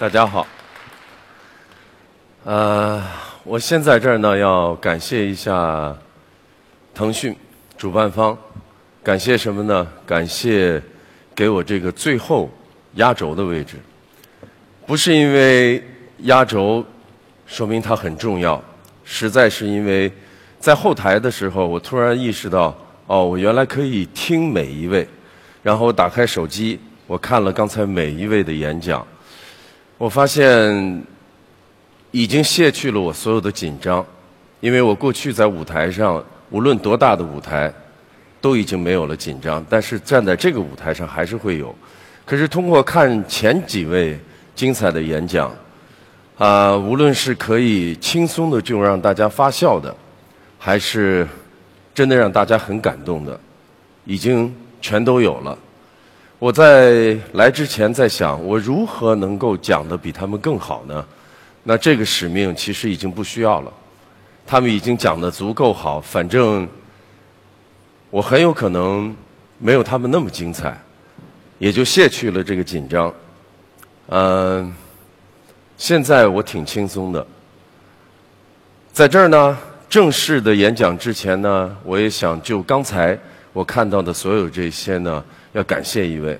大家好。呃，我先在这儿呢，要感谢一下腾讯主办方，感谢什么呢？感谢给我这个最后压轴的位置，不是因为压轴说明它很重要，实在是因为在后台的时候，我突然意识到，哦，我原来可以听每一位，然后我打开手机。我看了刚才每一位的演讲，我发现已经卸去了我所有的紧张，因为我过去在舞台上，无论多大的舞台，都已经没有了紧张，但是站在这个舞台上还是会有。可是通过看前几位精彩的演讲，啊，无论是可以轻松的就让大家发笑的，还是真的让大家很感动的，已经全都有了。我在来之前在想，我如何能够讲的比他们更好呢？那这个使命其实已经不需要了，他们已经讲的足够好，反正我很有可能没有他们那么精彩，也就卸去了这个紧张。嗯，现在我挺轻松的，在这儿呢，正式的演讲之前呢，我也想就刚才我看到的所有这些呢。要感谢一位，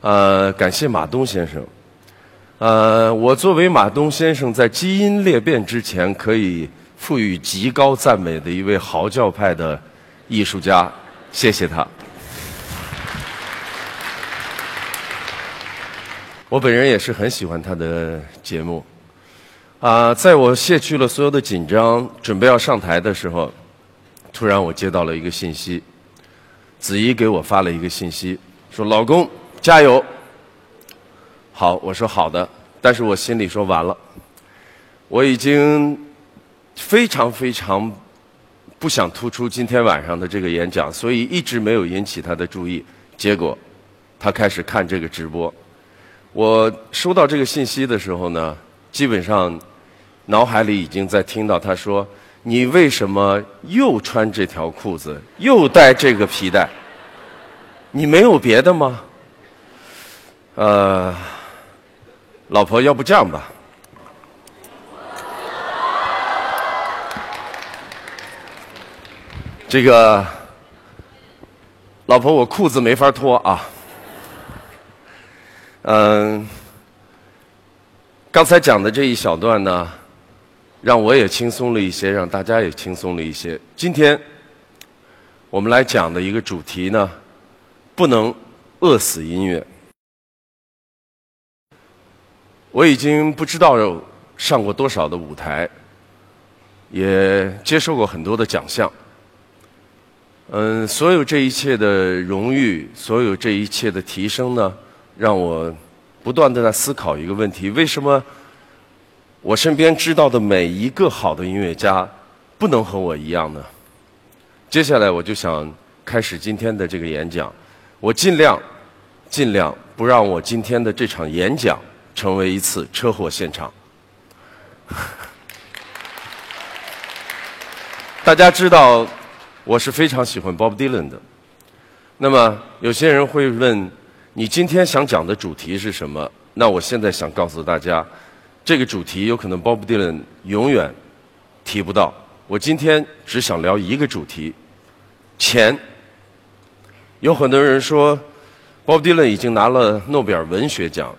呃，感谢马东先生。呃，我作为马东先生在基因裂变之前可以赋予极高赞美的一位嚎叫派的艺术家，谢谢他。我本人也是很喜欢他的节目。啊，在我卸去了所有的紧张，准备要上台的时候，突然我接到了一个信息。子怡给我发了一个信息，说：“老公，加油。”好，我说好的，但是我心里说完了，我已经非常非常不想突出今天晚上的这个演讲，所以一直没有引起他的注意。结果，他开始看这个直播。我收到这个信息的时候呢，基本上脑海里已经在听到他说。你为什么又穿这条裤子，又带这个皮带？你没有别的吗？呃，老婆，要不这样吧，这个老婆，我裤子没法脱啊。嗯，刚才讲的这一小段呢。让我也轻松了一些，让大家也轻松了一些。今天我们来讲的一个主题呢，不能饿死音乐。我已经不知道上过多少的舞台，也接受过很多的奖项。嗯，所有这一切的荣誉，所有这一切的提升呢，让我不断的在思考一个问题：为什么？我身边知道的每一个好的音乐家，不能和我一样呢。接下来我就想开始今天的这个演讲，我尽量尽量不让我今天的这场演讲成为一次车祸现场。大家知道我是非常喜欢 Bob Dylan 的。那么有些人会问，你今天想讲的主题是什么？那我现在想告诉大家。这个主题有可能 Bob Dylan 永远提不到。我今天只想聊一个主题：钱。有很多人说，Bob Dylan 已经拿了诺贝尔文学奖。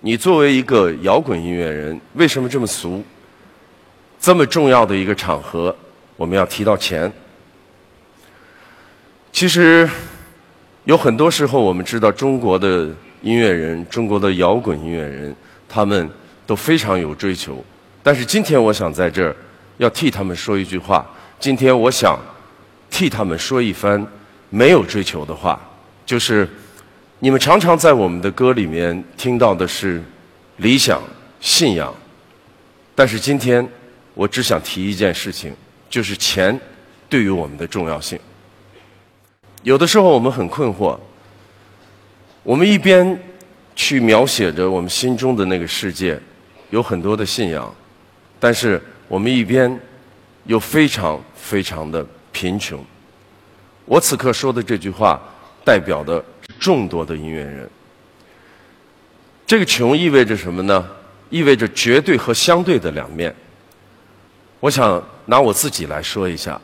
你作为一个摇滚音乐人，为什么这么俗？这么重要的一个场合，我们要提到钱。其实有很多时候，我们知道中国的音乐人，中国的摇滚音乐人，他们。都非常有追求，但是今天我想在这儿要替他们说一句话。今天我想替他们说一番没有追求的话，就是你们常常在我们的歌里面听到的是理想、信仰，但是今天我只想提一件事情，就是钱对于我们的重要性。有的时候我们很困惑，我们一边去描写着我们心中的那个世界。有很多的信仰，但是我们一边又非常非常的贫穷。我此刻说的这句话，代表的是众多的音乐人。这个穷意味着什么呢？意味着绝对和相对的两面。我想拿我自己来说一下，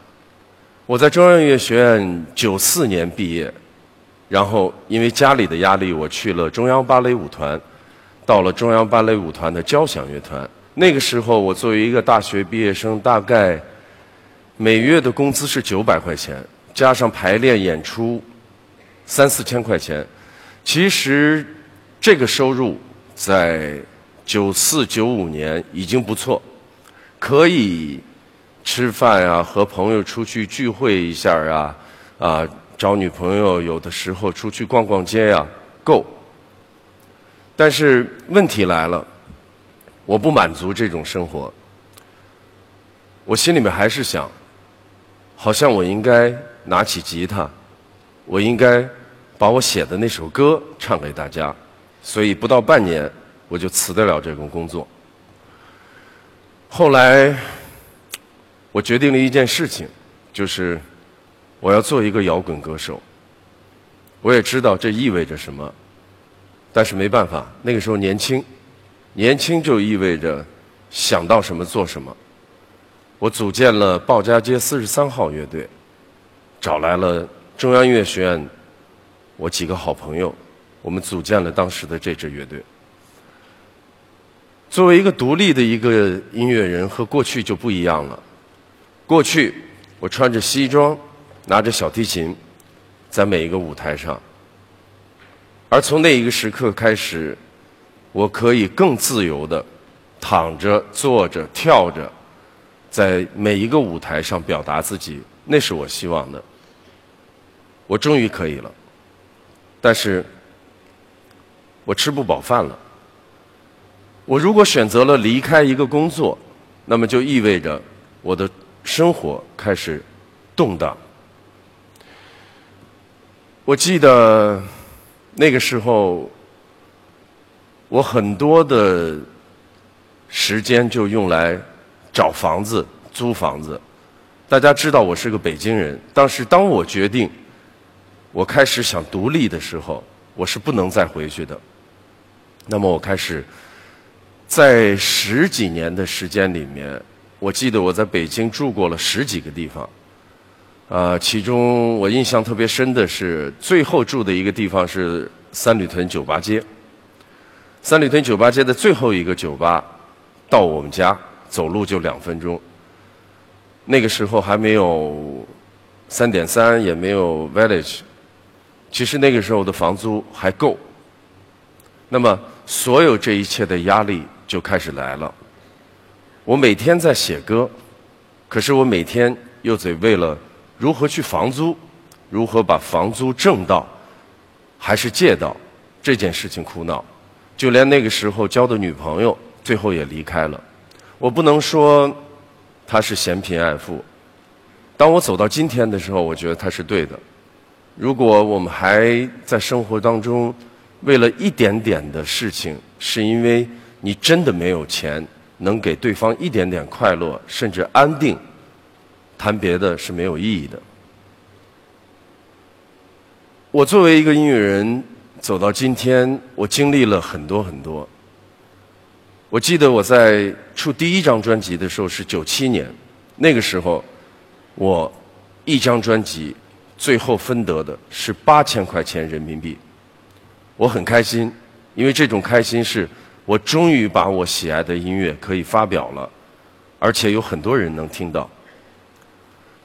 我在中央音乐学院九四年毕业，然后因为家里的压力，我去了中央芭蕾舞团，到了中央芭蕾舞团的交响乐团。那个时候，我作为一个大学毕业生，大概每月的工资是九百块钱，加上排练演出三四千块钱。其实这个收入在九四九五年已经不错，可以吃饭啊，和朋友出去聚会一下啊，啊，找女朋友，有的时候出去逛逛街呀，够。但是问题来了。我不满足这种生活，我心里面还是想，好像我应该拿起吉他，我应该把我写的那首歌唱给大家，所以不到半年我就辞得了这份工作。后来，我决定了一件事情，就是我要做一个摇滚歌手。我也知道这意味着什么，但是没办法，那个时候年轻。年轻就意味着想到什么做什么。我组建了鲍家街四十三号乐队，找来了中央音乐学院我几个好朋友，我们组建了当时的这支乐队。作为一个独立的一个音乐人，和过去就不一样了。过去我穿着西装，拿着小提琴，在每一个舞台上，而从那一个时刻开始。我可以更自由的躺着、坐着、跳着，在每一个舞台上表达自己，那是我希望的。我终于可以了，但是我吃不饱饭了。我如果选择了离开一个工作，那么就意味着我的生活开始动荡。我记得那个时候。我很多的时间就用来找房子、租房子。大家知道我是个北京人，但是当我决定我开始想独立的时候，我是不能再回去的。那么我开始在十几年的时间里面，我记得我在北京住过了十几个地方。啊，其中我印象特别深的是最后住的一个地方是三里屯酒吧街。三里屯酒吧街的最后一个酒吧，到我们家走路就两分钟。那个时候还没有三点三，也没有 Village，其实那个时候的房租还够。那么，所有这一切的压力就开始来了。我每天在写歌，可是我每天又得为了如何去房租，如何把房租挣到，还是借到这件事情苦恼。就连那个时候交的女朋友，最后也离开了。我不能说他是嫌贫爱富。当我走到今天的时候，我觉得他是对的。如果我们还在生活当中，为了一点点的事情，是因为你真的没有钱，能给对方一点点快乐，甚至安定，谈别的是没有意义的。我作为一个音乐人。走到今天，我经历了很多很多。我记得我在出第一张专辑的时候是九七年，那个时候我一张专辑最后分得的是八千块钱人民币，我很开心，因为这种开心是我终于把我喜爱的音乐可以发表了，而且有很多人能听到。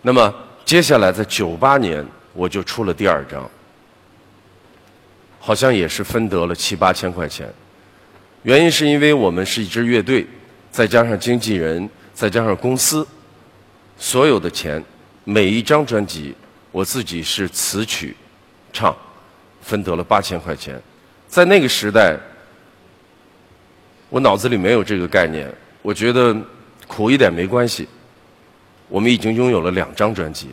那么接下来在九八年我就出了第二张。好像也是分得了七八千块钱，原因是因为我们是一支乐队，再加上经纪人，再加上公司，所有的钱，每一张专辑我自己是词曲唱，分得了八千块钱。在那个时代，我脑子里没有这个概念，我觉得苦一点没关系。我们已经拥有了两张专辑。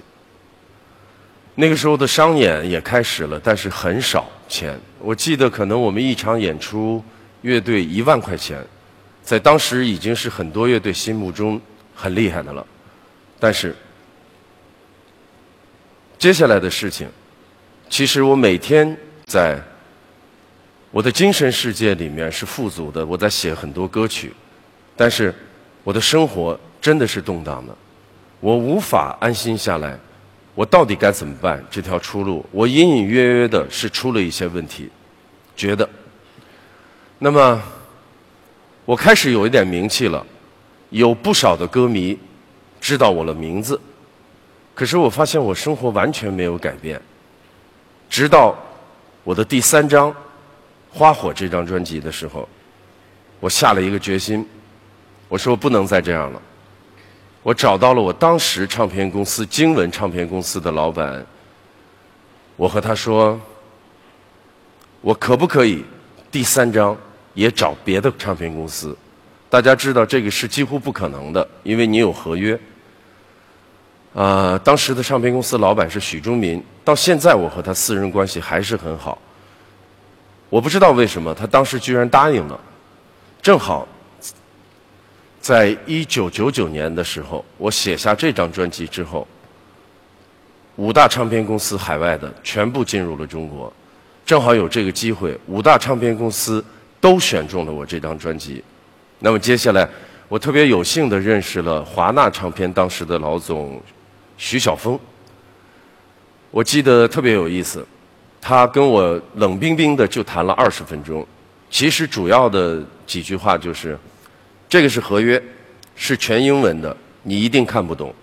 那个时候的商演也开始了，但是很少钱。我记得可能我们一场演出，乐队一万块钱，在当时已经是很多乐队心目中很厉害的了。但是接下来的事情，其实我每天在我的精神世界里面是富足的，我在写很多歌曲，但是我的生活真的是动荡的，我无法安心下来。我到底该怎么办？这条出路，我隐隐约约的是出了一些问题，觉得。那么，我开始有一点名气了，有不少的歌迷知道我的名字，可是我发现我生活完全没有改变，直到我的第三张。花火这张专辑的时候，我下了一个决心，我说不能再这样了。我找到了我当时唱片公司经文唱片公司的老板，我和他说，我可不可以第三张也找别的唱片公司？大家知道这个是几乎不可能的，因为你有合约。啊，当时的唱片公司老板是许忠民，到现在我和他私人关系还是很好。我不知道为什么他当时居然答应了。正好，在一九九九年的时候，我写下这张专辑之后，五大唱片公司海外的全部进入了中国，正好有这个机会，五大唱片公司都选中了我这张专辑。那么接下来，我特别有幸的认识了华纳唱片当时的老总徐晓峰。我记得特别有意思。他跟我冷冰冰的就谈了二十分钟，其实主要的几句话就是：这个是合约，是全英文的，你一定看不懂。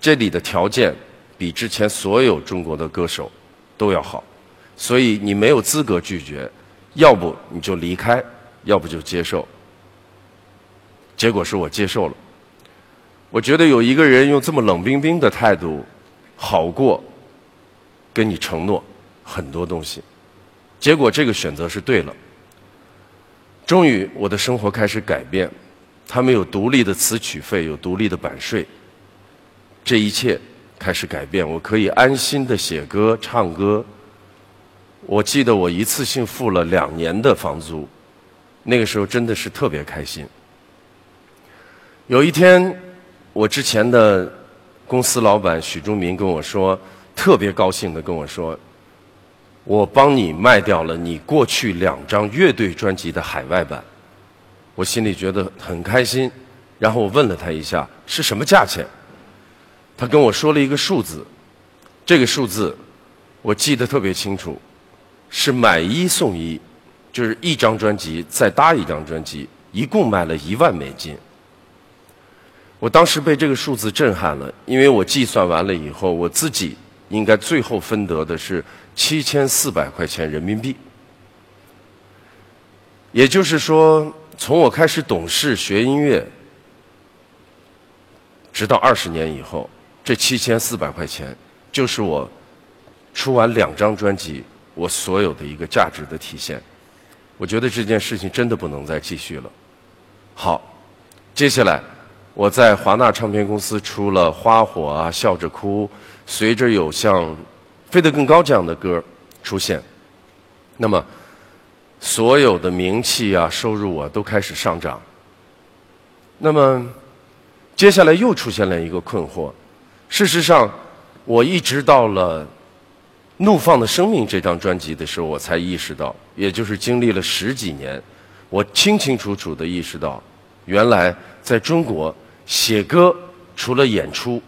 这里的条件比之前所有中国的歌手都要好，所以你没有资格拒绝，要不你就离开，要不就接受。结果是我接受了。我觉得有一个人用这么冷冰冰的态度，好过跟你承诺。很多东西，结果这个选择是对了。终于，我的生活开始改变。他们有独立的词曲费，有独立的版税，这一切开始改变。我可以安心的写歌、唱歌。我记得我一次性付了两年的房租，那个时候真的是特别开心。有一天，我之前的公司老板许忠民跟我说，特别高兴的跟我说。我帮你卖掉了你过去两张乐队专辑的海外版，我心里觉得很开心。然后我问了他一下是什么价钱，他跟我说了一个数字，这个数字我记得特别清楚，是买一送一，就是一张专辑再搭一张专辑，一共卖了一万美金。我当时被这个数字震撼了，因为我计算完了以后，我自己应该最后分得的是。七千四百块钱人民币，也就是说，从我开始懂事学音乐，直到二十年以后，这七千四百块钱就是我出完两张专辑我所有的一个价值的体现。我觉得这件事情真的不能再继续了。好，接下来我在华纳唱片公司出了《花火》啊，《笑着哭》，随着有像。飞得更高这样的歌出现，那么所有的名气啊、收入啊都开始上涨。那么接下来又出现了一个困惑。事实上，我一直到了《怒放的生命》这张专辑的时候，我才意识到，也就是经历了十几年，我清清楚楚的意识到，原来在中国写歌除了演出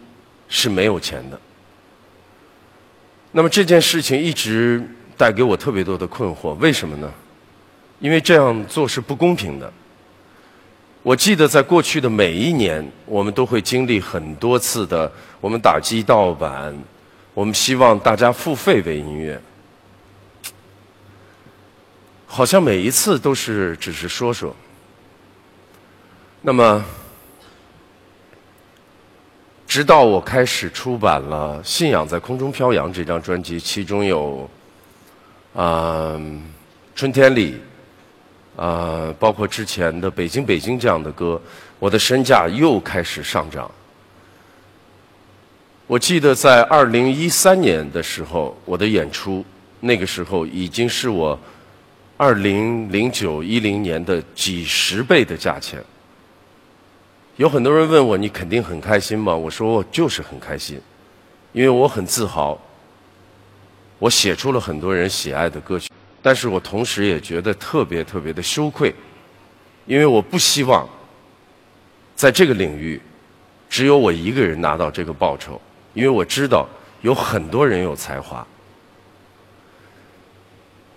是没有钱的。那么这件事情一直带给我特别多的困惑，为什么呢？因为这样做是不公平的。我记得在过去的每一年，我们都会经历很多次的我们打击盗版，我们希望大家付费为音乐，好像每一次都是只是说说。那么。直到我开始出版了《信仰在空中飘扬》这张专辑，其中有啊《春天里》啊，包括之前的《北京北京》这样的歌，我的身价又开始上涨。我记得在二零一三年的时候，我的演出那个时候已经是我二零零九一零年的几十倍的价钱。有很多人问我：“你肯定很开心吗？”我说：“我就是很开心，因为我很自豪，我写出了很多人喜爱的歌曲。但是我同时也觉得特别特别的羞愧，因为我不希望在这个领域只有我一个人拿到这个报酬，因为我知道有很多人有才华。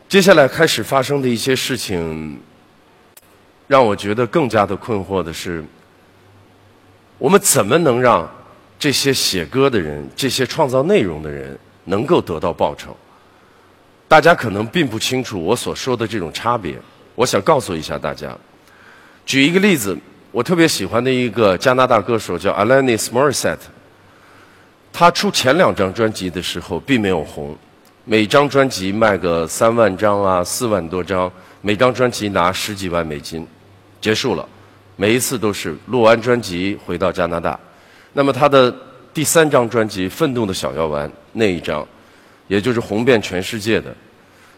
接下来开始发生的一些事情，让我觉得更加的困惑的是，我们怎么能让这些写歌的人、这些创造内容的人能够得到报酬？大家可能并不清楚我所说的这种差别，我想告诉一下大家。举一个例子，我特别喜欢的一个加拿大歌手叫 alanis morisset 他出前两张专辑的时候并没有红，每张专辑卖个三万张啊，四万多张，每张专辑拿十几万美金，结束了，每一次都是录完专辑回到加拿大。那么他的第三张专辑《愤怒的小药丸》那一张。也就是红遍全世界的。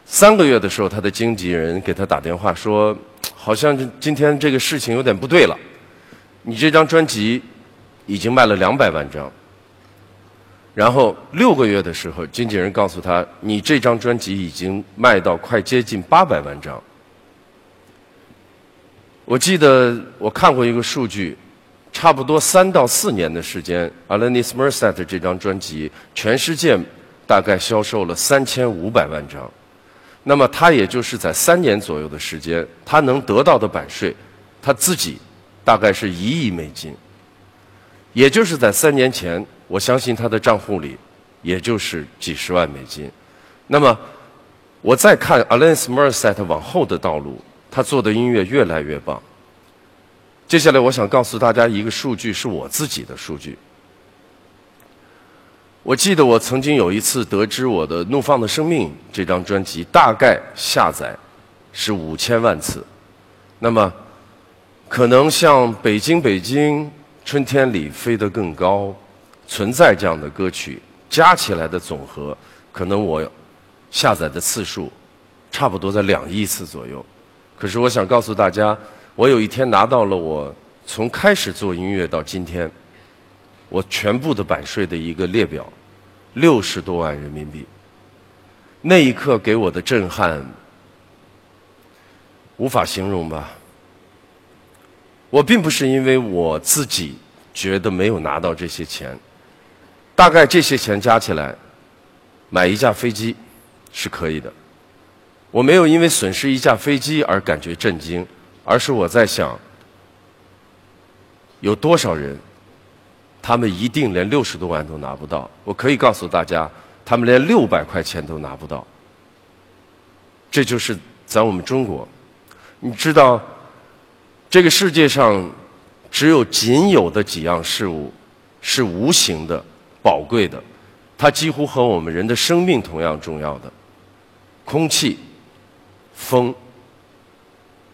三个月的时候，他的经纪人给他打电话说：“好像今天这个事情有点不对了。你这张专辑已经卖了两百万张。”然后六个月的时候，经纪人告诉他：“你这张专辑已经卖到快接近八百万张。”我记得我看过一个数据，差不多三到四年的时间，Alanis Morissette 这张专辑全世界。大概销售了三千五百万张，那么他也就是在三年左右的时间，他能得到的版税，他自己大概是一亿美金。也就是在三年前，我相信他的账户里也就是几十万美金。那么我再看 Alanis Morissette 往后的道路，他做的音乐越来越棒。接下来我想告诉大家一个数据，是我自己的数据。我记得我曾经有一次得知我的《怒放的生命》这张专辑大概下载是五千万次，那么可能像《北京北京春天里飞得更高》存在这样的歌曲加起来的总和，可能我下载的次数差不多在两亿次左右。可是我想告诉大家，我有一天拿到了我从开始做音乐到今天我全部的版税的一个列表。六十多万人民币，那一刻给我的震撼无法形容吧。我并不是因为我自己觉得没有拿到这些钱，大概这些钱加起来买一架飞机是可以的。我没有因为损失一架飞机而感觉震惊，而是我在想，有多少人？他们一定连六十多万都拿不到。我可以告诉大家，他们连六百块钱都拿不到。这就是在我们中国，你知道，这个世界上只有仅有的几样事物是无形的、宝贵的，它几乎和我们人的生命同样重要的：空气、风、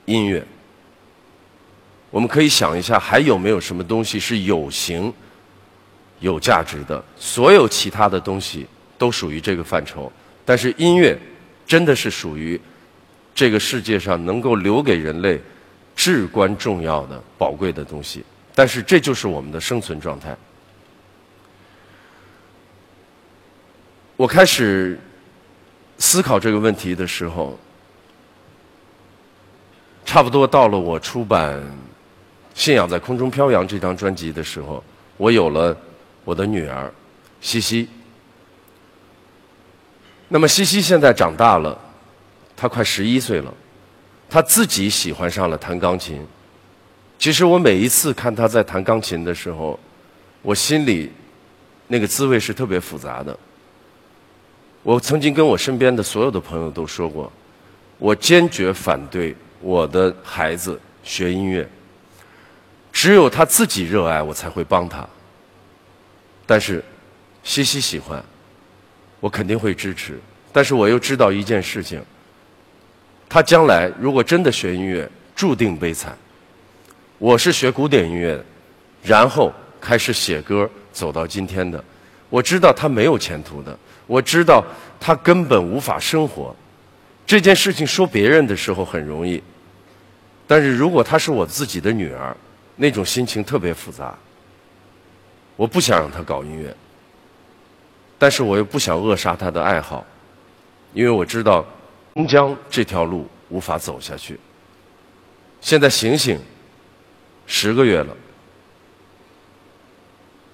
音乐。我们可以想一下，还有没有什么东西是有形？有价值的，所有其他的东西都属于这个范畴，但是音乐真的是属于这个世界上能够留给人类至关重要的宝贵的东西。但是这就是我们的生存状态。我开始思考这个问题的时候，差不多到了我出版《信仰在空中飘扬》这张专辑的时候，我有了。我的女儿西西，那么西西现在长大了，她快十一岁了，她自己喜欢上了弹钢琴。其实我每一次看她在弹钢琴的时候，我心里那个滋味是特别复杂的。我曾经跟我身边的所有的朋友都说过，我坚决反对我的孩子学音乐，只有他自己热爱，我才会帮他。但是，西西喜欢，我肯定会支持。但是我又知道一件事情，他将来如果真的学音乐，注定悲惨。我是学古典音乐，然后开始写歌，走到今天的。我知道他没有前途的，我知道他根本无法生活。这件事情说别人的时候很容易，但是如果她是我自己的女儿，那种心情特别复杂。我不想让他搞音乐，但是我又不想扼杀他的爱好，因为我知道终将这条路无法走下去。现在醒醒，十个月了，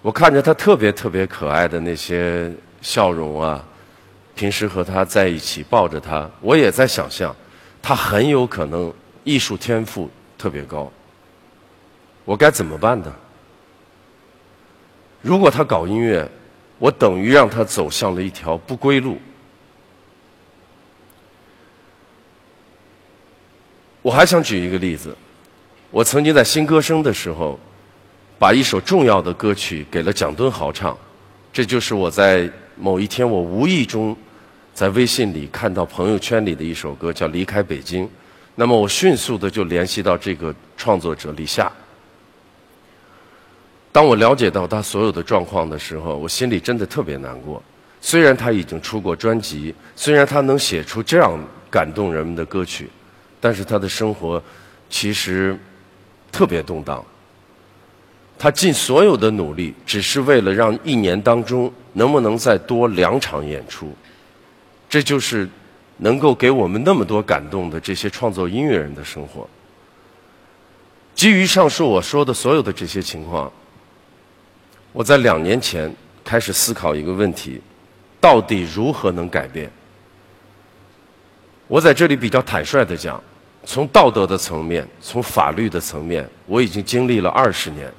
我看着他特别特别可爱的那些笑容啊，平时和他在一起抱着他，我也在想象，他很有可能艺术天赋特别高。我该怎么办呢？如果他搞音乐，我等于让他走向了一条不归路。我还想举一个例子，我曾经在新歌声的时候，把一首重要的歌曲给了蒋敦豪唱，这就是我在某一天我无意中在微信里看到朋友圈里的一首歌，叫《离开北京》。那么我迅速的就联系到这个创作者李夏。当我了解到他所有的状况的时候，我心里真的特别难过。虽然他已经出过专辑，虽然他能写出这样感动人们的歌曲。但是他的生活其实特别动荡。他尽所有的努力，只是为了让一年当中能不能再多两场演出。这就是能够给我们那么多感动的这些创作音乐人的生活。基于上述我说的所有的这些情况，我在两年前开始思考一个问题：到底如何能改变？我在这里比较坦率的讲。从道德的层面，从法律的层面，我已经经历了二十年，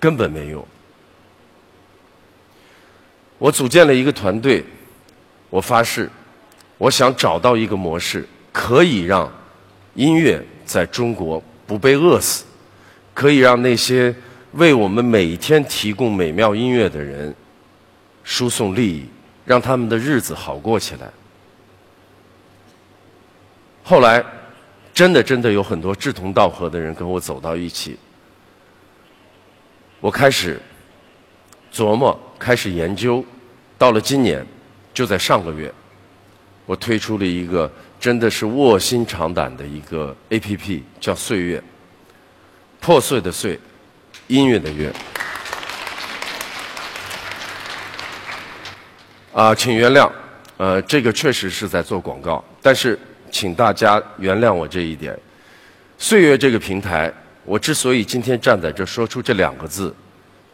根本没用。我组建了一个团队，我发誓，我想找到一个模式，可以让音乐在中国不被饿死，可以让那些为我们每天提供美妙音乐的人输送利益，让他们的日子好过起来。后来，真的真的有很多志同道合的人跟我走到一起。我开始琢磨，开始研究，到了今年，就在上个月，我推出了一个真的是卧薪尝胆的一个 A P P，叫《岁月》，破碎的碎，音乐的乐。啊，请原谅，呃，这个确实是在做广告，但是。请大家原谅我这一点。岁月这个平台，我之所以今天站在这说出这两个字，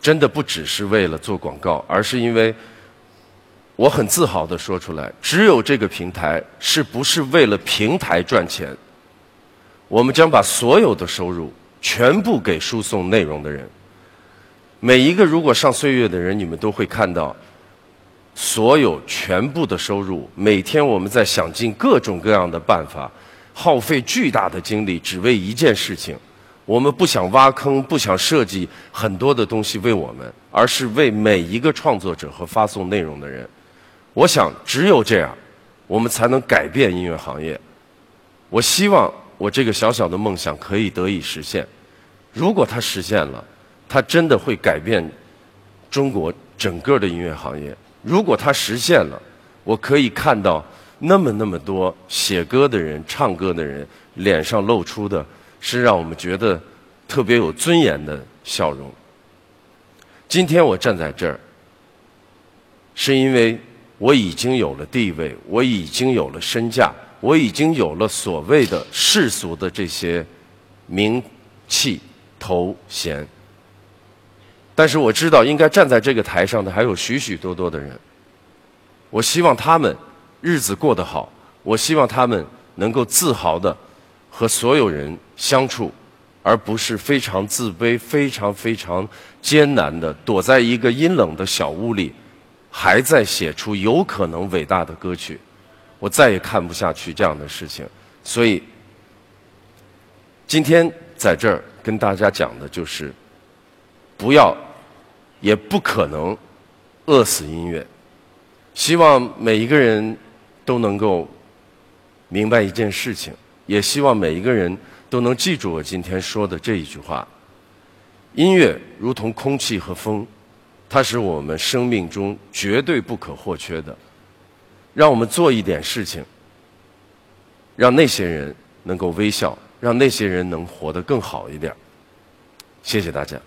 真的不只是为了做广告，而是因为我很自豪的说出来：只有这个平台是不是为了平台赚钱？我们将把所有的收入全部给输送内容的人。每一个如果上岁月的人，你们都会看到。所有全部的收入，每天我们在想尽各种各样的办法，耗费巨大的精力，只为一件事情。我们不想挖坑，不想设计很多的东西为我们，而是为每一个创作者和发送内容的人。我想，只有这样，我们才能改变音乐行业。我希望我这个小小的梦想可以得以实现。如果它实现了，它真的会改变中国整个的音乐行业。如果它实现了，我可以看到那么那么多写歌的人、唱歌的人脸上露出的是让我们觉得特别有尊严的笑容。今天我站在这儿，是因为我已经有了地位，我已经有了身价，我已经有了所谓的世俗的这些名气头衔。但是我知道，应该站在这个台上的还有许许多多的人。我希望他们日子过得好，我希望他们能够自豪的和所有人相处，而不是非常自卑、非常非常艰难的躲在一个阴冷的小屋里，还在写出有可能伟大的歌曲。我再也看不下去这样的事情，所以今天在这儿跟大家讲的就是，不要。也不可能饿死音乐。希望每一个人都能够明白一件事情，也希望每一个人都能记住我今天说的这一句话：音乐如同空气和风，它是我们生命中绝对不可或缺的。让我们做一点事情，让那些人能够微笑，让那些人能活得更好一点。谢谢大家。